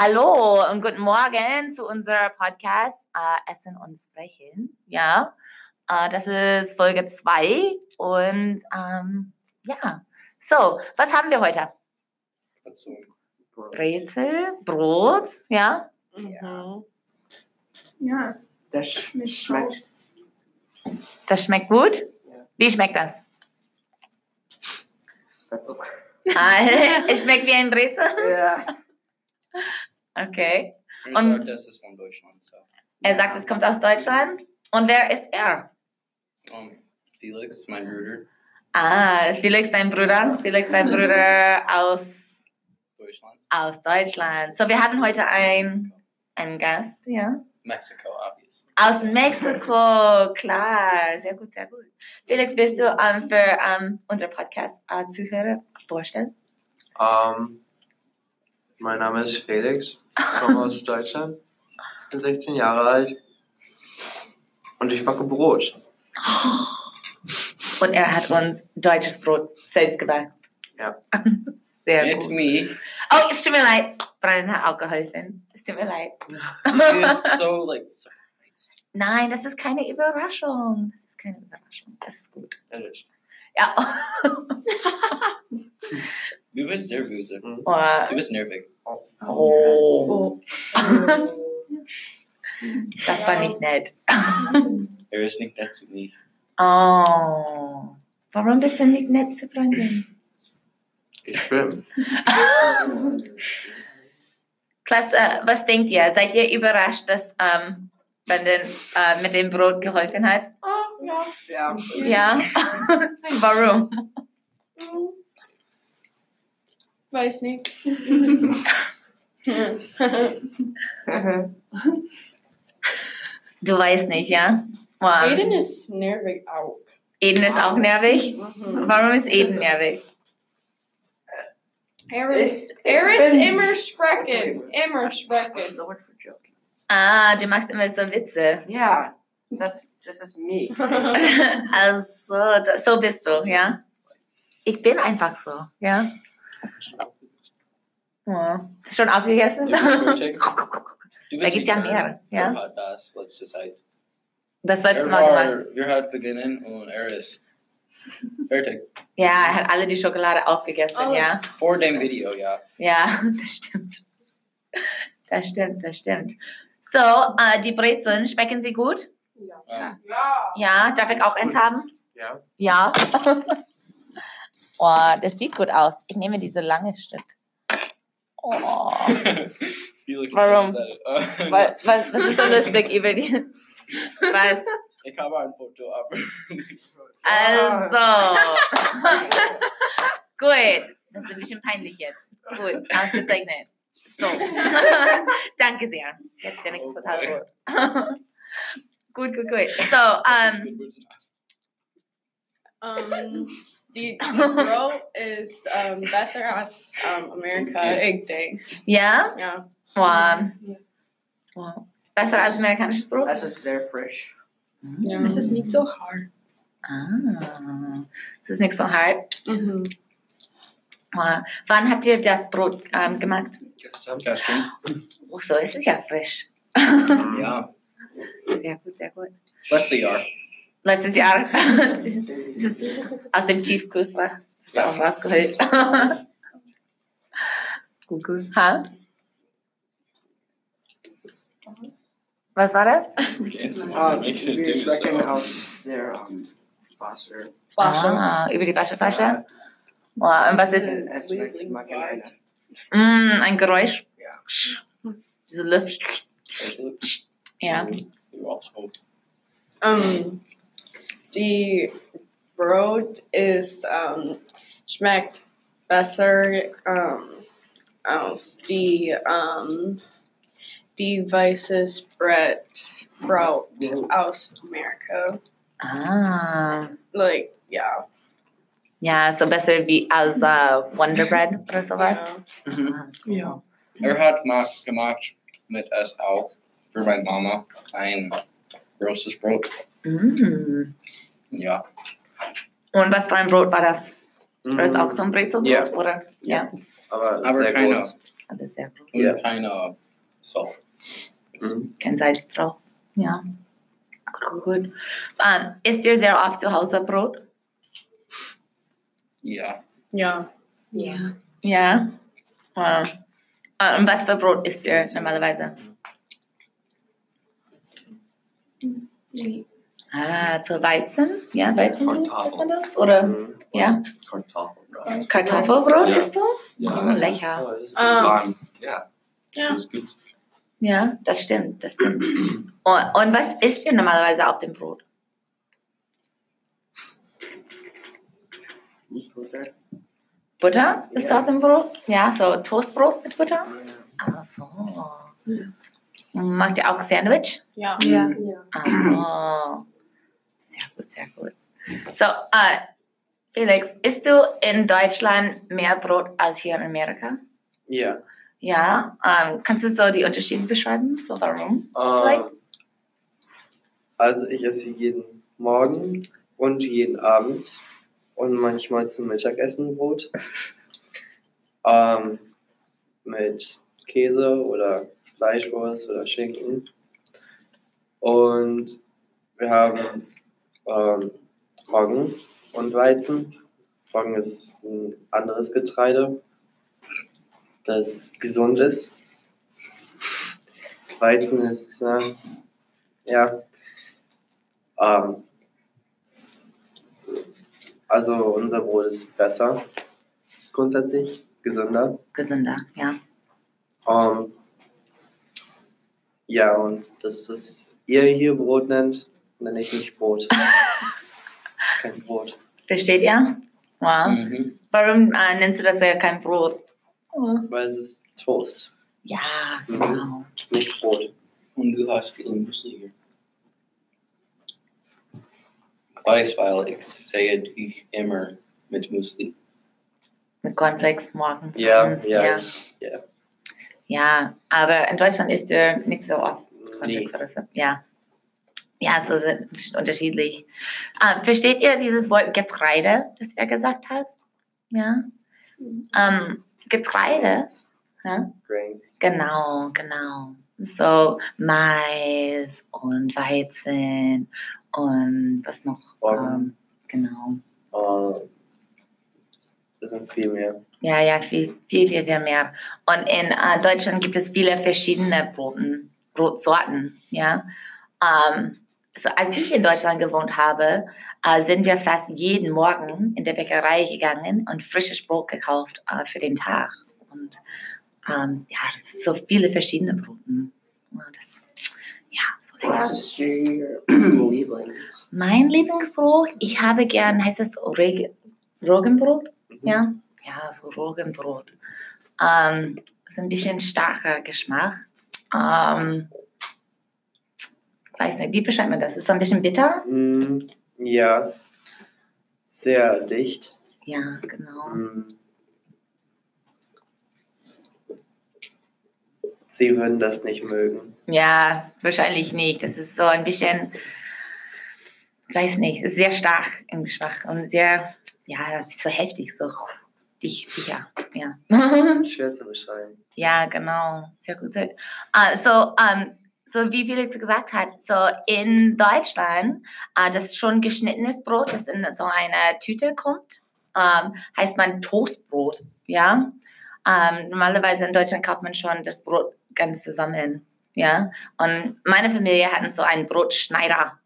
Hallo und guten Morgen zu unserem Podcast äh, Essen und Sprechen. Ja, äh, das ist Folge 2 und ähm, ja, so, was haben wir heute? Dazu. Brezel, Brot, ja, Mhm. Ja, Das schmeckt. Das schmeckt gut. Ja. Wie schmeckt das? dazu. Ah, es schmeckt wie ein Brezel? Ja. Okay. Und Und- sagt, das ist von Deutschland. So. Er sagt, es kommt aus Deutschland. Und wer ist er? Um, Felix, mein Bruder, Ah, Felix, dein Bruder. Felix, dein Bruder aus, Deutschland. aus Deutschland. So, wir haben heute ein, einen Gast, ja. Mexico, obviously. Aus Mexiko, klar. Sehr gut, sehr gut. Felix, willst du ähm, für ähm, unsere Podcast-Zuhörer vorstellen? Ähm, mein Name ist Felix, komme aus Deutschland, bin 16 Jahre alt und ich backe Brot. Und er hat uns deutsches Brot selbst gebacken. Ja. Sehr It's gut. me. Oh, es tut mir leid. Brian hat auch geholfen. Es tut mir leid. He is so like surprised. Nein, das ist keine Überraschung. Das ist keine Überraschung. Das ist gut. Ehrlich. Ja. Du bist sehr böse. Du Oh. bist nervig. oh. Das war nicht nett. Er ist nicht nett zu mir. Oh. Warum bist du nicht nett zu Freundin? Ich bin. Klasse, was denkt ihr? Seid ihr überrascht, dass ähm, Brandon äh, mit dem Brot geholfen hat? Oh, ja. Ja. Ja. Warum? Weiß nicht. Du weißt nicht, ja? Wow. Aiden ist nervig auch. Eden ist auch nervig. Mhm. Warum ist Eden nervig? Er ist, er ist immer sprechen. Immer sprechen. Ah, du machst immer so Witze. Yeah, that's this is me. Also, so bist du, ja? Ich bin einfach so, ja? Oh. Schon aufgegessen? Da bist gibt's ja mehr, ja? hat das letzte Zeit. Das letzte Er Mal gemacht. wir hat beginnen und er ist fertig. Ja, er hat alle die Schokolade aufgegessen, Alles. ja? Vor dem Video, ja. Ja, das stimmt. Das stimmt, das stimmt. So, äh, die Brezeln, schmecken sie gut? Um, Ja. Ja, darf ich auch eins haben? Ja. Ja. oh, das sieht gut aus. Ich nehme diese lange Stück. Oh. Warum? Was, was, was ist so lustig über die? Was? Ich habe ein Foto, aber Also. gut. Das ist ein bisschen peinlich jetzt. Gut, ausgezeichnet. So. Danke sehr. Jetzt bin ich Oh total boy. gut. gut, gut, gut. So, Das ähm. Um, die, die Bro ist um, besser als um, Amerika, ich denke. ja? Ja. Wow. wow. Besser als amerikanisches Brot? Das ist sehr frisch. ja. Es ist nicht so hart. Ah, es ist nicht so hart. Mhm. Wow. Wann habt ihr das Brot ähm, gemacht? Gestern. Gestern. Oh, so ist es ja frisch. Ja. Sehr gut, sehr gut. Letztes Jahr. Letztes Jahr. Es ist aus dem Tiefkühlfach. Das ist auch rausgeholt. gut, gut. Ha? Was war das? Ah, wir sprechen aus der um, Wasser. Wasser. Ah, über die Waschflasche. Wow. Und was ist mm, ein Geräusch? Ja. Diese Luft. Ja. Um, die Brot ist um, schmeckt besser um, als die um, die weißes Brot Brot aus Amerika. Ah. Like yeah. Yeah, so besser wie als äh, Wonder Bread oder sowas. Mhm. Ah, so. Ja. Er hat gemacht, gemacht mit es auch für meine Mama ein großes Brot. Mm. Ja. Und was für ein Brot war das? War das Mhm. auch so ein Brezelbrot? Ja. Oder? Ja. Aber, Aber sehr keine. groß. alles sehr groß. Ja. Und keine Salt. Mhm. Kein Salz drauf. Ja. Gut, gut, gut. Ähm, isst ihr sehr oft zu Hause Brot? Ja. Ja. Ja. Ja. Ähm, äh, und was für Brot isst ihr normalerweise? Ah, zu Weizen? Ja, Weizenbrot sagt man das? Oder? Mhm. Ja. Kartoffelbrot. Kartoffelbrot Ja. isst du? Ja, Oh, das- lecker. Oh, das ist Ah. Ja, Ja. das ist gut. Ja, das stimmt, das stimmt. Und, und was isst ihr normalerweise auf dem Brot? Butter. Butter ist Ja. auf dem Brot? Ja, so Toastbrot mit Butter? Ach so. Macht ihr auch Sandwich? Ja. Ja. Ach so. Sehr gut, sehr gut. So, äh, Felix, isst du in Deutschland mehr Brot als hier in Amerika? Ja. Ja. Ähm, kannst du so die Unterschiede beschreiben? So, warum? Ähm, also ich esse jeden Morgen und jeden Abend und manchmal zum Mittagessen Brot. ähm, mit Käse oder Fleischwurst oder Schinken. Und wir haben ähm, Roggen und Weizen. Roggen ist ein anderes Getreide, das gesund ist. Weizen ist, äh, ja, ähm, also unser Brot ist besser, grundsätzlich, gesünder. Gesünder, ja. Ähm, ja, und das, was ihr hier Brot nennt, nenne ich nicht Brot. Kein Brot. Versteht ihr? Wow. Mhm. Warum äh, nennst du das ja kein Brot? Weil es ist Toast, Ja, Mhm. genau. nicht Brot. Und du hast viel Müsli hier. Weiß, weil ich sehe dich immer mit Müsli. Mit Cornflakes morgens. Ja, ja, ja. ja. Aber in Deutschland isst ihr nicht so oft Nee. Cornflakes oder so. Ja. Ja, so sind unterschiedlich. Ähm, versteht ihr dieses Wort Getreide, das er gesagt hat? Ja. Ähm, Getreide, ja? Grains. genau, genau. So Mais und Weizen und was noch? Ähm, genau. Äh, das sind viel mehr. Ja, ja, viel, viel, viel, viel mehr. Und in äh, Deutschland gibt es viele verschiedene Broten, Brotsorten, ja. Ähm, so als ich in Deutschland gewohnt habe, äh, sind wir fast jeden Morgen in der Bäckerei gegangen und frisches Brot gekauft äh, für den Tag. Und ähm, ja, das so viele verschiedene Broten. Das, ja, so lecker. Was ist your Lieblings? Mein Lieblingsbrot, ich habe gern, heißt es Reg Roggenbrot? Mhm. Ja, ja, so Roggenbrot. Ähm, ist ein bisschen starker Geschmack. Ähm, weiß nicht, wie beschreibt man das? Ist so ein bisschen bitter? Mm, ja, sehr dicht. Ja, genau. Mm. Sie würden das nicht mögen. Ja, wahrscheinlich nicht. Das ist so ein bisschen, ich weiß nicht, ist sehr stark im Geschmack und sehr, ja, so heftig, so dicht, dichter. Ja. Schwer zu beschreiben. Ja, genau. Sehr gut. Sehr, uh, so, wie Felix gesagt hat, so in Deutschland, äh, das schon geschnittenes Brot, das in so eine Tüte kommt, ähm, heißt man Toastbrot. Ja. Ähm, normalerweise in Deutschland kauft man schon das Brot ganz zusammen. Ja. Und meine Familie hatten so einen Brotschneider.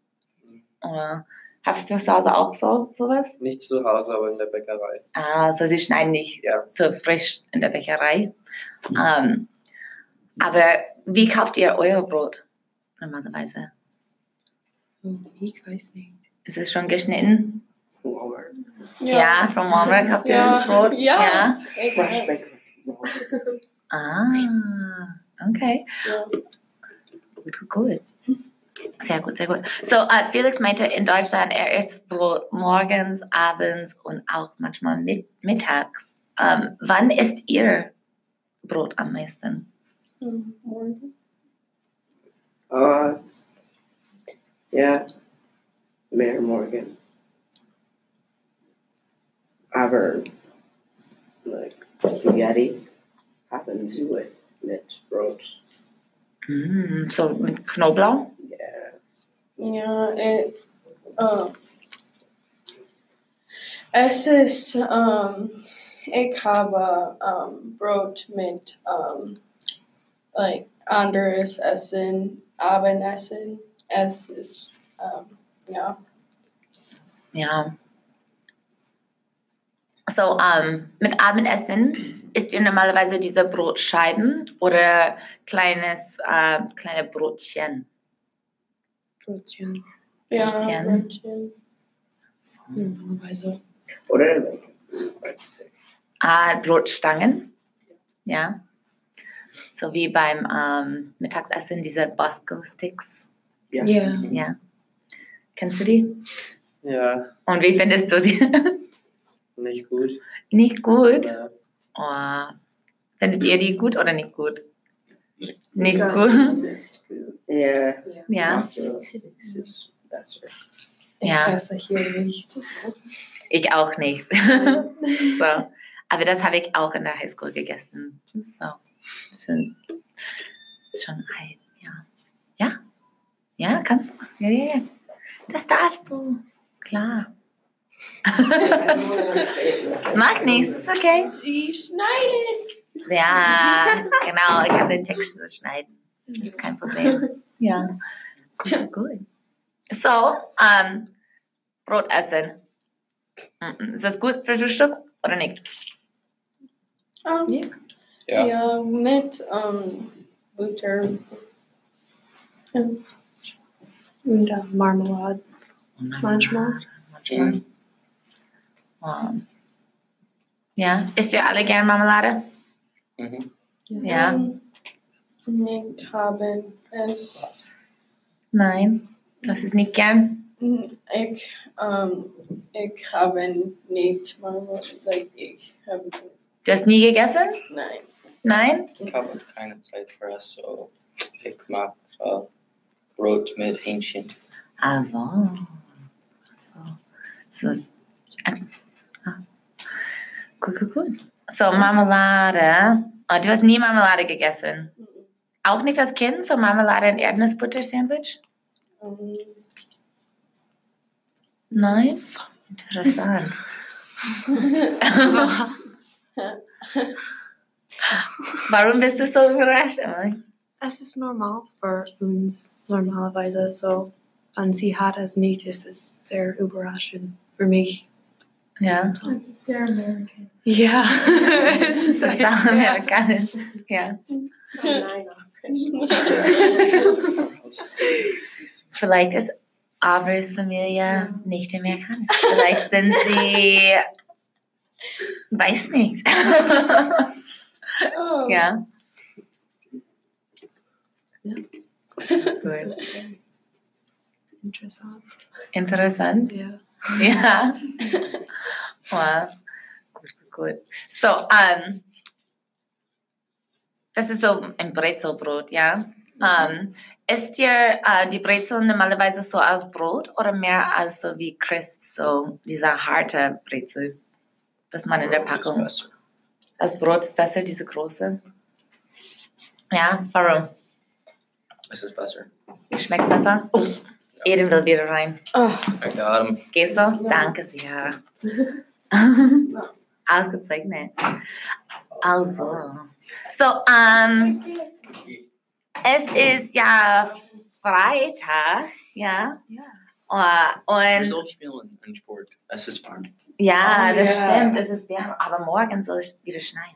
Äh, hast du zu Hause auch so sowas? Nicht zu Hause, aber in der Bäckerei. Ah, so sie schneiden nicht Ja. so frisch in der Bäckerei. Ähm, aber wie kauft ihr euer Brot normalerweise? Ich weiß nicht. Ist es schon geschnitten? Walmart. Ja, von Walmart kauft ihr Ja. das Brot? Ja. Fresh baked. Ah, okay. Ja. Gut. Sehr gut, sehr gut. So, äh, Felix meinte in Deutschland, er isst Brot morgens, abends und auch manchmal mit, mittags. Ähm, wann isst ihr Brot am meisten? Morgen. Uh, yeah. Mayor Morgan. Aber like spaghetti, haben sie with mit Brot. Mm, so mit Knoblauch? Yeah. Ja, äh, äh, es ist, ähm, ich habe ähm, Brot mit ähm, like anderes Essen, Abendessen. Es ist, ähm, ja. Ja. So, ähm, mit Abendessen isst ihr normalerweise diese Brotscheiben oder kleines, äh, kleine Brotchen? Brötchen. Ja, Brötchen. Brötchen. Normalerweise. Oder. Ah, Brotstangen. Ja. So wie beim ähm, Mittagsessen, diese Bosco-Sticks. Yes. Ja. Ja. Kennst du die? Ja, Und wie findest du die? nicht gut. nicht gut. Ja. Oh. Findet ihr die gut oder nicht gut? Nicht. Nicht Das gut. Ja. Ich Ja. esse hier nicht. So. Ich auch nicht. so. Aber das habe ich auch in der Highschool gegessen. So. Das ist schon ein, ja. Ja? Ja, kannst du. Ja, ja, ja. Das darfst du. Klar. Mach nichts, ist okay. Sie schneiden. Ja, genau. Ich kann den Text so schneiden. Das ist kein Problem. Ja. Gut, gut. So, ähm, Brot essen. Mm, Ist das gut für Frühstück oder nicht? Ähm, Ja. ja, mit ähm, Butter. Ja. Und äh, Marmelade. Manchmal. Manchmal. Ähm, ja, isst ihr alle gern Marmelade? Mhm. Ja. Ähm, Nicht haben es. Nein, das ist nicht gern. Ich, ähm, ich habe nicht mal, like, ich habe, Du hast nie gegessen? nein. Nein? Ich habe keine Zeit für das, so ich mag äh, Brot mit Hähnchen. Also. So. So. ist- Ah. Gut, gut, gut. So, Marmelade. Oh, du hast nie Marmelade gegessen. Auch nicht als Kind? So Marmelade und Erdnussbutter-Sandwich? Ähm, Nein? Interessant. Warum bist du so überrascht, Emily? Es ist normal für uns normalerweise so. Und sie hat es nicht. Es ist sehr überraschend für mich. Ja. Es ist sehr American. Ja. es ist Das ist auch amerikanisch. Ja. Vielleicht ist Avrils Familie nicht amerikanisch. Vielleicht sind sie. Weiß nicht. oh. ja. Ja. Gut. Ist interessant. Interessant. Ja. Ja. Wow. Gut, gut. So, ähm, das ist so ein Brezelbrot, ja. Ähm, isst ihr äh, die Brezel normalerweise so aus Brot oder mehr als so wie Crisp, so dieser harte Brezel, das man in der Brot ist Packung. besser. Das Brot ist besser, diese große. Ja, warum? Es ist besser. Schmeckt besser? Oh, Eden will wieder rein. I got him. Gehst du? Danke sehr. Ausgezeichnet. Also, so, ähm, es ist ja Freitag, ja. Ja. Wir und sollen spielen in Sport. Es ist warm. ja, Oh, das ja. stimmt, es ist warm, aber morgen soll es wieder schneien.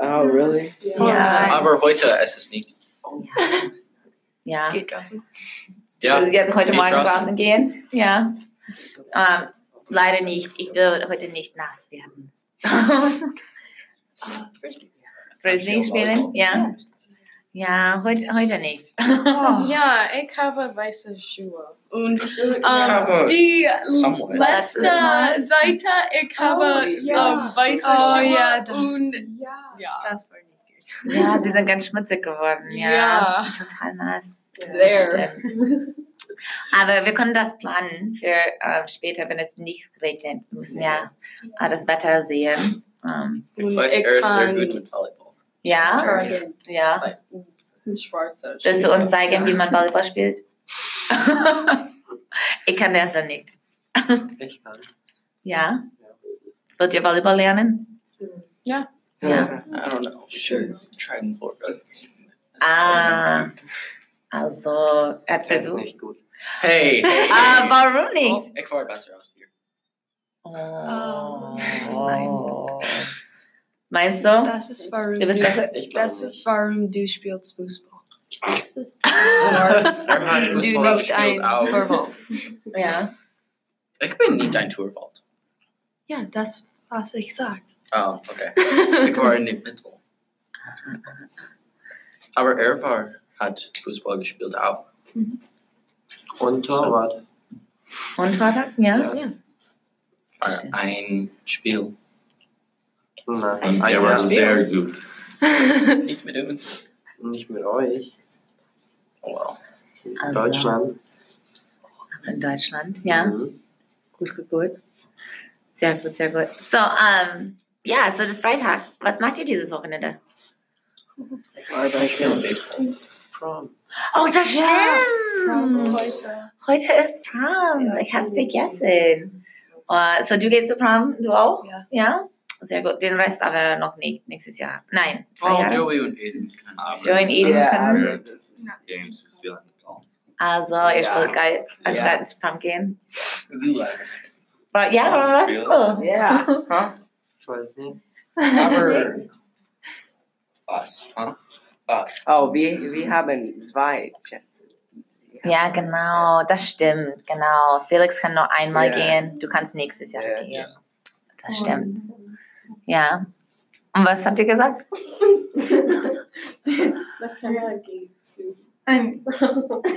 Oh, really? Ja. Aber heute es ist nicht. Ja. Geht draußen. Ja, Also jetzt heute geht Morgen draußen. gehen? Ja. Ähm, leider nicht. Ich will heute nicht nass werden. Frisbee spielen? Ja. Ja, heute, heute nicht. Ja, ich habe weiße Schuhe. Und ähm, habe die somewhat. letzte Seite, ich habe ja. ähm, weiße Oh, Schuhe ja, das- und Ja. ja. Das war nicht gut. Ja, sie sind ganz schmutzig geworden. Ja. Ja. Total nass. Sehr. Aber wir können das planen für äh, später, wenn es nicht regnet. Wir müssen ja äh, das Wetter sehen. Ähm, Und Weiß ich er ist sehr kann, gut mit Volleyball. Ja? Ja. Like, schwarze. Willst du uns zeigen, wie man Volleyball spielt? ich kann das ja nicht. Ich kann. Ja? Wollt ihr Volleyball lernen? Ja. I don't know. Sure. Tried and fork. Ah. Also, er hat versucht. nicht gut. Hey. Ah, hey. warum nicht? Ik word besser als dir. Oh. Nein. Meinst du? Das ist warum Du? Ich glaube Das ist nicht. warum du spielst Fußball. Er hat Du Fußball nicht ein gespielt auch. Torwart. Ja. Ich bin nicht ein Torwart. Ja, das was ich sag. Oh, okay. Ik war in die Mittel. Aber er war, hat Fußball gespielt auch. Und Torwart. Und Torwart? Ja. Ja. War ein Spiel. Nein. Ein ein Jahr. sehr gut. Nicht mit uns. Nicht mit euch. Oh well. In Also. Deutschland. In Deutschland, ja. Mhm. Gut, gut, gut. Sehr gut, sehr gut. So, ähm, ja, so das Freitag. Was macht ihr dieses Wochenende? Ich spiele Baseball. Prom. Oh, das Ja, Prom stimmt. ist heute. Heute ist Prom. Ich habe vergessen. Uh, so, du gehst zu Prom, du auch? Ja. Ja? Sehr gut. Den Rest aber noch nicht. Nächstes Jahr. Nein, zwei Oh, Jahre. Joey und Aiden. können Joey und Eden Ja, können. Ja, das ist Games zu spielen. Also, ihr Ja. spielt geil, anstatt Ja. ins Prom gehen. Wa- Ja, aber was? Oh. Ja. Ich weiß nicht. Aber, Was? Huh? Was? oh, wir, wir haben zwei Chats. Ja, genau, das stimmt, genau. Felix kann nur einmal Ja. gehen, du kannst nächstes Jahr Ja. gehen. Das stimmt. Ja. Und was habt ihr gesagt? I'm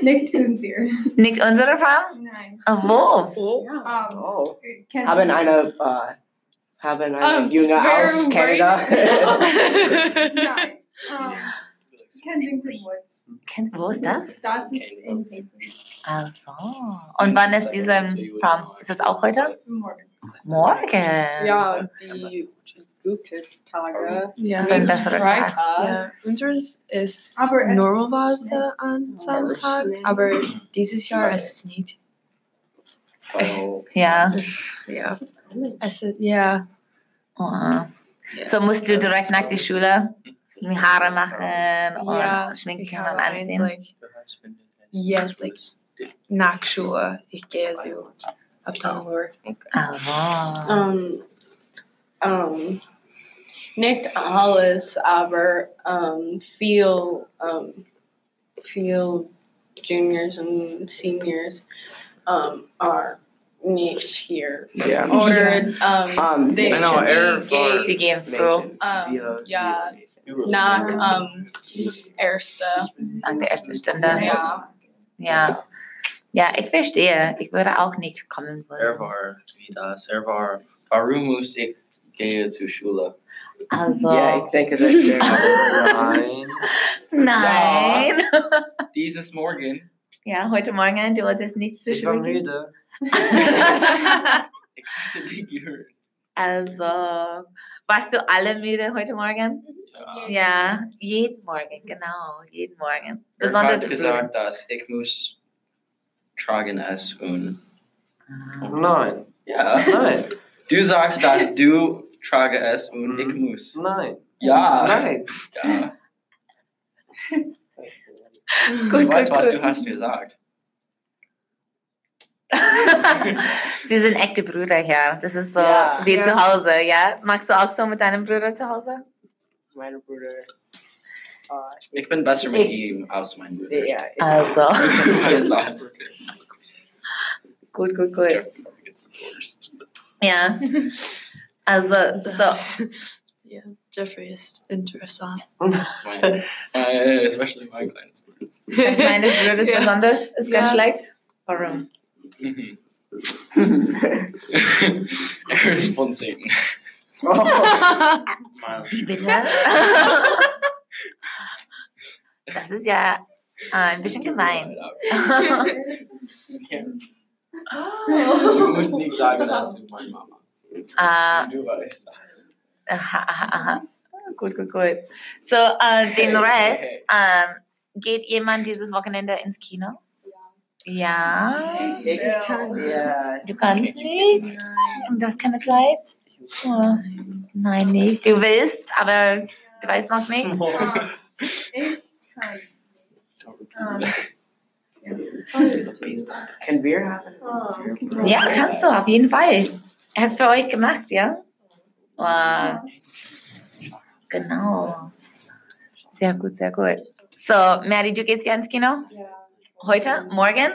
Nicktoons here. Nicht unsere Frau? Nein. Oh, wo? Um, Oh. Haben eine, äh, haben eine Um, Junge aus. Kanada. Nein. Um, Kensington Woods. Wo ist das? Das ist in Also. Und wann ist dieser Prom? Ist das auch heute? Morgen. Morgen. Ja, die Gutes-Tage. Ja. Das ist ein besserer Tag. Freitag. Ja, unseres ist Aber es- normalerweise an Samstag, aber dieses Jahr ist es nicht. Oh. Ja. Ja, es ist, ja, Oh. So musst du direkt nach der Schule die Haare machen und ja, schminken ich und habe anziehen. like, yes, like, nach Schule, ich gehe so ab dann nur. Also. Um, um, nicht alles, aber um, viel, um, viel Juniors and Seniors um, are nicht here. Ja. Or um, Um, they I know, should er be war- gay, Sie gehen froh um, Wir- ja, nach um, erste. nach der ersten Stunde. Ja. Ja. Ja, ich verstehe. Ich würde auch nicht kommen Er wollen. war wie das. Er war. Warum muss ich gehen zur Schule? Also. Ja, ich denke, dass der Nein. Nein. Dieses Morgen. Ja, heute Morgen, du wolltest nicht zur Ich war müde. Ich hatte die gehört. Also, warst du alle müde heute Morgen? Ja. Ja, jeden Morgen, genau, jeden Morgen. Er Besonders hat gesagt, dass ich muss tragen es und. Nein. Ja. Nein. Du sagst, dass du trage es und ich Mhm. muss. Nein. Ja. Nein. Ja. Gut, Du weißt, gut, was gut. du hast gesagt. Sie sind echte Brüder hier. Das ist so Ja. wie Ja. zu Hause, ja? Magst du auch so mit deinem Bruder zu Hause? meine Bruder. Äh, Ich bin besser mit Ich- ihm als mein Bruder. ja, ich- Also, Gesagt. gut, gut, gut. Ja. Also, so. Das, ja, Jeffrey ist interessant. Mein, äh, especially mein kleines Bruder. Meine Bruder ist Ja. besonders, ist ganz Ja. schlecht. Warum? Mhm. er ist von Satan. oh, Wie bitte? Das ist ja äh, ein bisschen gemein. Du musst nicht sagen, dass du meine Mama. Äh, Du weißt das. aha, aha, aha. Gut, gut, gut. So, äh, den Rest, ähm, geht jemand dieses Wochenende ins Kino? Ja. Ich kann Ja. Du kannst nicht? Du hast keine Zeit? Oh, nein, nicht. Du willst, aber du weißt noch nicht. Ich kann. Can beer happen? Ja, kannst du, auf jeden Fall. Er hat es für euch gemacht, ja? Wow. Genau. Sehr gut, sehr gut. So, Mary, du gehst ja ins Kino? Ja. Heute? Morgen?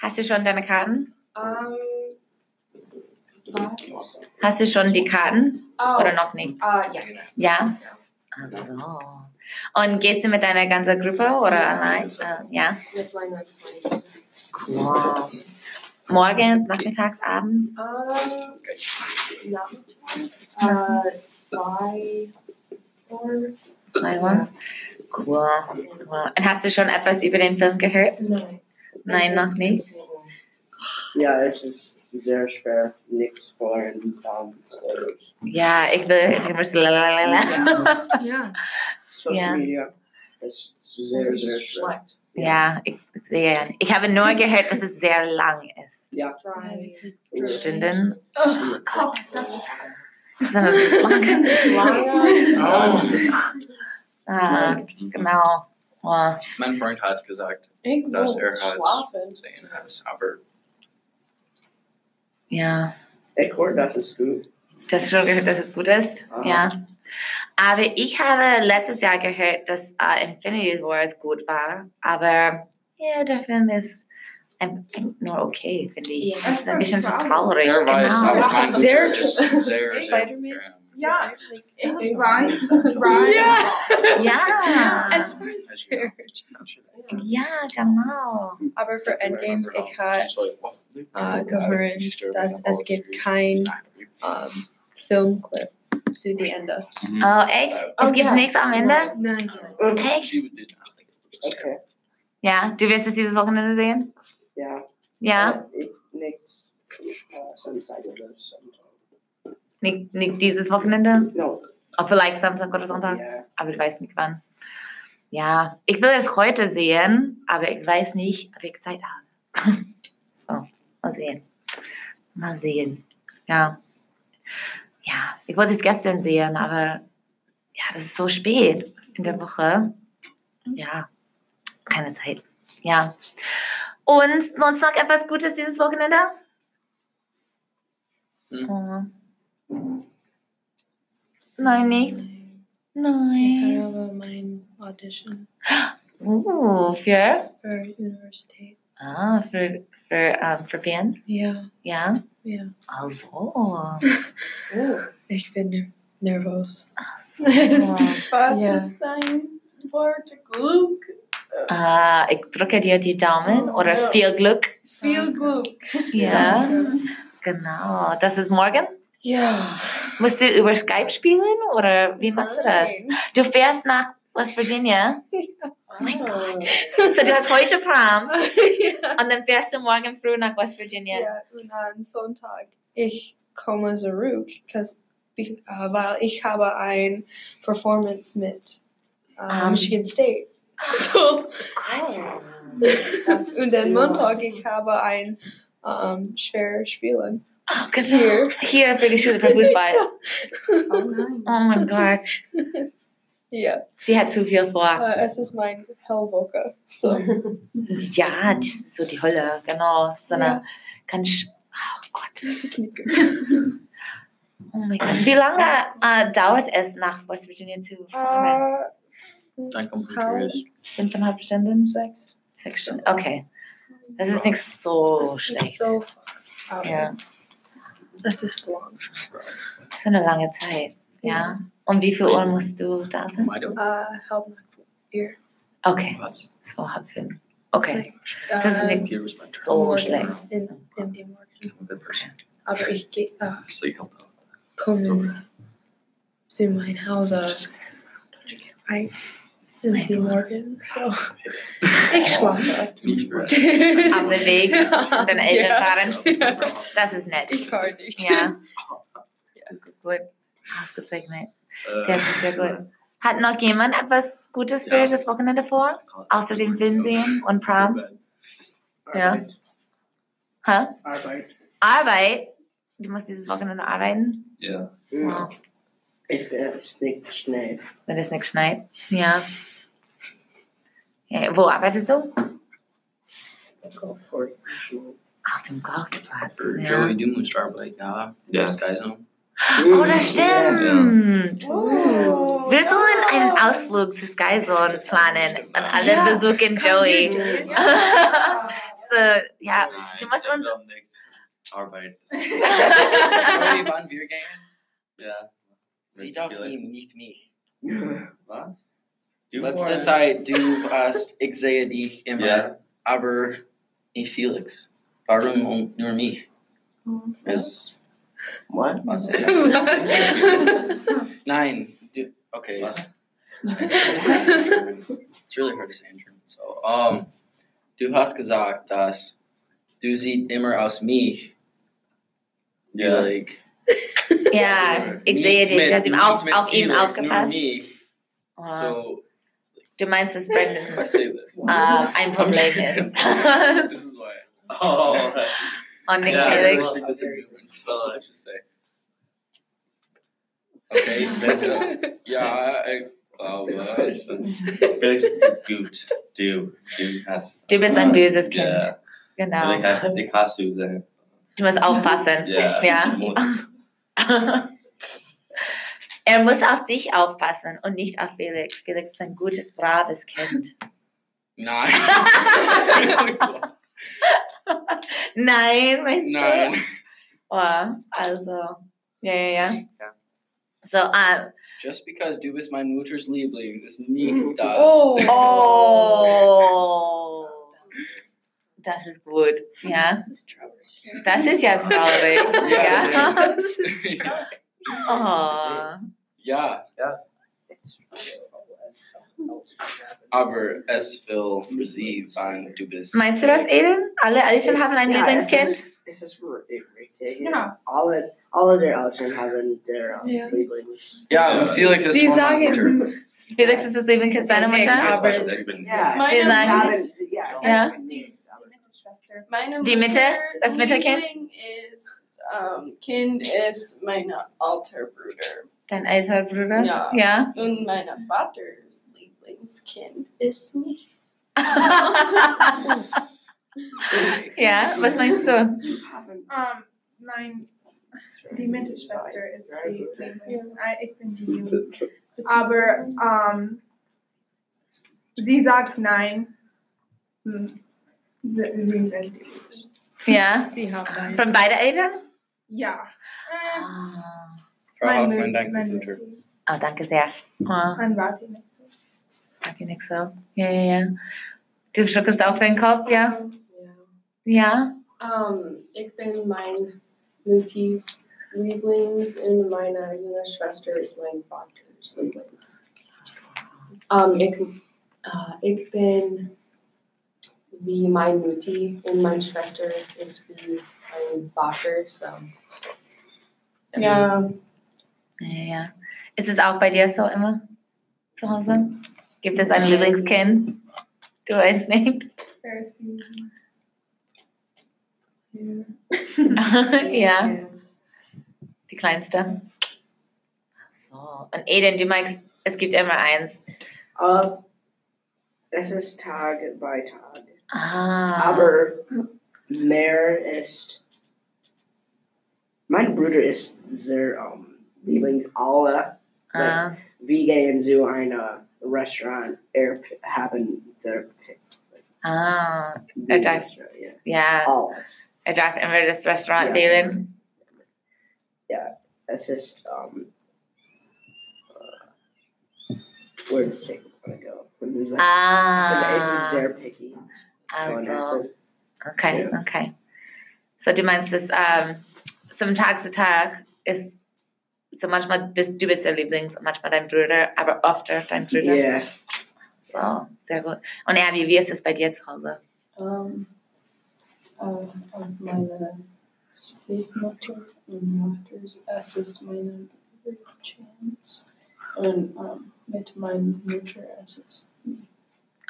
Hast du schon deine Karten? Ähm, was? Hast du schon die Karten? Oh, Oder noch nicht? ah, ja. Ja? Also. Und gehst du mit deiner ganzen Gruppe oder allein? Äh, ja? Mit meiner. Cool. Morgens, nachmittags, abends? Ähm, Nachmittag. Äh, zwei Uhr. Zwei Uhr? Cool. cool. Und hast du schon etwas über den Film gehört? Nein. Nein, noch nicht. Ja, es ist sehr schwer, nichts vorhin Spoilers. Ja, ich will, ich muss. Ja. Social Ja. Media ist sehr, sehr schwer. Ja, ich, ich sehe. Ich habe nur gehört, dass es sehr lang ist. Ja. Drei. Stunden. Oh, Gott. Das ist eine lange. Ah, genau. Oh. Mein Freund hat gesagt, Ich dass er hat gesehen hat, aber Ja, Ich höre, das ist gut. das schon gehört, dass es gut ist. Aha. Ja. Aber ich habe letztes Jahr gehört, dass äh, Infinity Wars gut war. Aber ja, der Film ist ein, nur okay, finde ich. Ja. Es ist ein bisschen zu traurig. Genau. Sehr sehr, sehr, Spider-Man? Ja, Ich right. Ja. Ja. Es war sehr Ja, genau. Aber für Endgame, ich habe äh, gehört, dass es gibt kein ähm, Filmclip zu die Ende. Oh, echt? Es Oh, gibt ja. nichts am Ende? Nein. Echt? Okay. Ja, du wirst es dieses Wochenende sehen? Ja. Ja? Ich nicht. Nicht, nicht dieses Wochenende? No. Oh, vielleicht Samstag oder Sonntag? Ja. Aber du weißt nicht wann. Ja, ich will es heute sehen, aber ich weiß nicht, ob ich Zeit habe. so, mal sehen. Mal sehen. Ja. Ja, ich wollte es gestern sehen, aber ja, das ist so spät in der Woche. Ja, keine Zeit. Ja. Und sonst noch etwas Gutes dieses Wochenende? Hm. Oh. Nein, nicht. Ich Nein. habe mein Audition Uh, für? für Universität. Ah, für, für, ähm, für wen? Ja. Ja? Ja. Also. Ich bin ner nervös. Also. Was Ja. ist dein Wort Glück? äh, ich drücke dir die Daumen oder Ja. viel Glück. Viel Glück. Ja, genau. Das ist morgen. Ja. Musst du über Skype spielen oder wie machst du das? Nein. Du fährst nach West Virginia. Oh mein Gott. So, du hast heute Prom ja. und dann fährst du morgen früh nach West Virginia. Ja, und am Sonntag ich komme zurück, äh, weil ich habe ein Performance mit äh, Ah. Michigan State. So, Gott. und dann Montag ich habe ein ähm, schwer Spielen. Oh, genau. Hier. Hier für die Schule für Fußball. Oh. Oh mein Gott. Ja, Sie hat zu viel vor. äh, es ist mein Hellwoche. So. Ja, das ist so die Hölle, genau. So eine Ja. ganz. Oh Gott. Das ist nicht gut. Oh mein Gott. Wie lange äh, dauert es, nach West Virginia zu fahren? Äh, Dann kommt. Fünfeinhalb Stunden? sechs. Sechs Stunden? Okay. Das ist nicht so Das ist nicht schlecht. so. aber Ja, Es ist lang. das ist eine lange Zeit. Ja. Und wie viel Uhr musst du da sein? Äh, halb vier. Okay, Was? so halb fünf. Okay, das ist Äh, nicht so morgen schlecht. In, in dem Morgen. Aber ich gehe äh, out. komme zu meinem Hause eins in dem. Morgen. So. Ich schlafe. Auf dem Weg deine Eltern Ja. fahren. Das ist nett. Ich fahre nicht. Ja. Gut. Ausgezeichnet. Äh, Sehr gut, sehr gut. Hat noch jemand etwas Gutes für Ja. das Wochenende vor? Außer dem Film sehen und Prom? Ja. Arbeit. Hä? Arbeit. Arbeit? Du musst dieses Wochenende arbeiten? Ja. Ja. Ich will es nicht schnell. Wenn es nicht schneit. Ja. ja. Wo arbeitest du? Auf dem Golfplatz. Ja. Joey, du musst arbeiten, ja. Ja. Sky Zone. Oh, das stimmt. Oh. Wir sollen einen Ausflug zu Sky Zone planen und alle Ja, besuchen Joey. Ja. so, ja, Nein, du musst ich uns. Arbeit. Joey, wann wir gehen? Ja. Sie darfst ihn, nicht mich. Was? Du Letzte Zeit, du hast, ich sehe dich immer, Ja. aber nicht Felix. Warum und nur mich? Es, What? was ist Nein, okay. Was? It's, it's, hard to say in German. It's really hard to say in German. So, um, du hast gesagt, dass du siehst immer aus mich. Yeah. Like, Ja, ich sehe nichts dich. mit- Du hast ihm nichts auf, mit auf ihn Felix, Nur aufgepasst. mich. So, du meinst, dass I Brandon say this. ähm, ein Problem ist. This is why. Oh, Und nicht Ja, I Felix. Speak this in German, spell it, I should say. okay, bitte. Ja, ich glaube. Felix ist gut. Du, du hast. Du bist ein böses Kind. Ja. Genau. Ich, hab- ich hasse du sein. Du musst aufpassen. Ja. Ja. Muss. er muss auf dich aufpassen und nicht auf Felix. Felix ist ein gutes, braves Kind. Nein. Nein, meinst du? Nein. Oh, also, ja, ja, ja. Ja. So, ah, Just because du bist mein Mutters Liebling ist nicht das. Oh. oh, das ist gut, ja. Das ist traurig. Das ist ja traurig, Ja, ja. Das ist ja. Oh. ja, aber es will für sie sein, du bist. Meinst du das, Eden? Alle Eltern haben ein Ja, Lieblingskind? Es ist, es ist richtig. Ja. Alle, alle der Eltern haben der um, Ja. Lieblings. Ja, Felix ist Sie von Mutter. sagen, Felix ist das Lieblingskind seiner Okay, Mutter? aber- Ich bin. Ja, Meine Wir sagen- ja, Ja. das ist nichts, aber- meine Die Mitte? Das Mutter- Mittelkind? Ist, ähm, Kind ist mein alter Bruder. Dein älterer Bruder? Ja. Ja. Und mein Vaters Lieblingskind ist mich. ja, was meinst du? haben- Ähm, nein, die Mittelschwester ist die Lieblings. äh, Ich bin die Jüngste. Aber ähm, sie sagt nein. Hm, Sie sind die. Ja. Sie haben. Von beide Eltern? Ja. Äh, Ah. Frau mein Hoffmann, Mü- danke mein. Mutti. Oh, danke sehr. Oh, Mein Vati danke nicht so. Ja, ja, ja. Du schüttelst auch deinen Kopf, ja? Ja. Ähm, ich bin mein Mutis Lieblings und meine junge Schwester ist mein Vaters Lieblings. Ähm, ich, äh, ich bin wie mein Mutti und meine Schwester ist wie mein Vater. So. Ja, Ja, ja. Ist es auch bei dir so immer zu Hause? Gibt es ein Lieblingskind? Du weißt nicht. Ja, die kleinste. So. Und Eden, du meinst, es gibt immer eins. Äh, es ist Tag bei Tag. Ah. Aber mehr ist. Mein Bruder ist sehr um, Lieblings alle. Ah. Wir gehen zu einem Restaurant. Er p- haben der ah. Er darf, Restaurant, ja. ja, Alles. er darf immer das Restaurant Ja. wählen. Es ist. Um, uh, where does Jacob want to go? When is that? Also, es ist Ah. sehr picky. von Also. Essen. Okay, okay. So, du meinst, dass ähm, zum Tag zu Tag ist, so manchmal bist du bist der Lieblings, manchmal dein Bruder, aber öfter dein Bruder. Ja. So, sehr gut. Und Abby, wie ist es bei dir zu um, um, um, Hause? Uh, ähm, äh, und meine Stiefmutter und Mutters, es ist meine Chance. und ähm, mit meinen Mutter es ist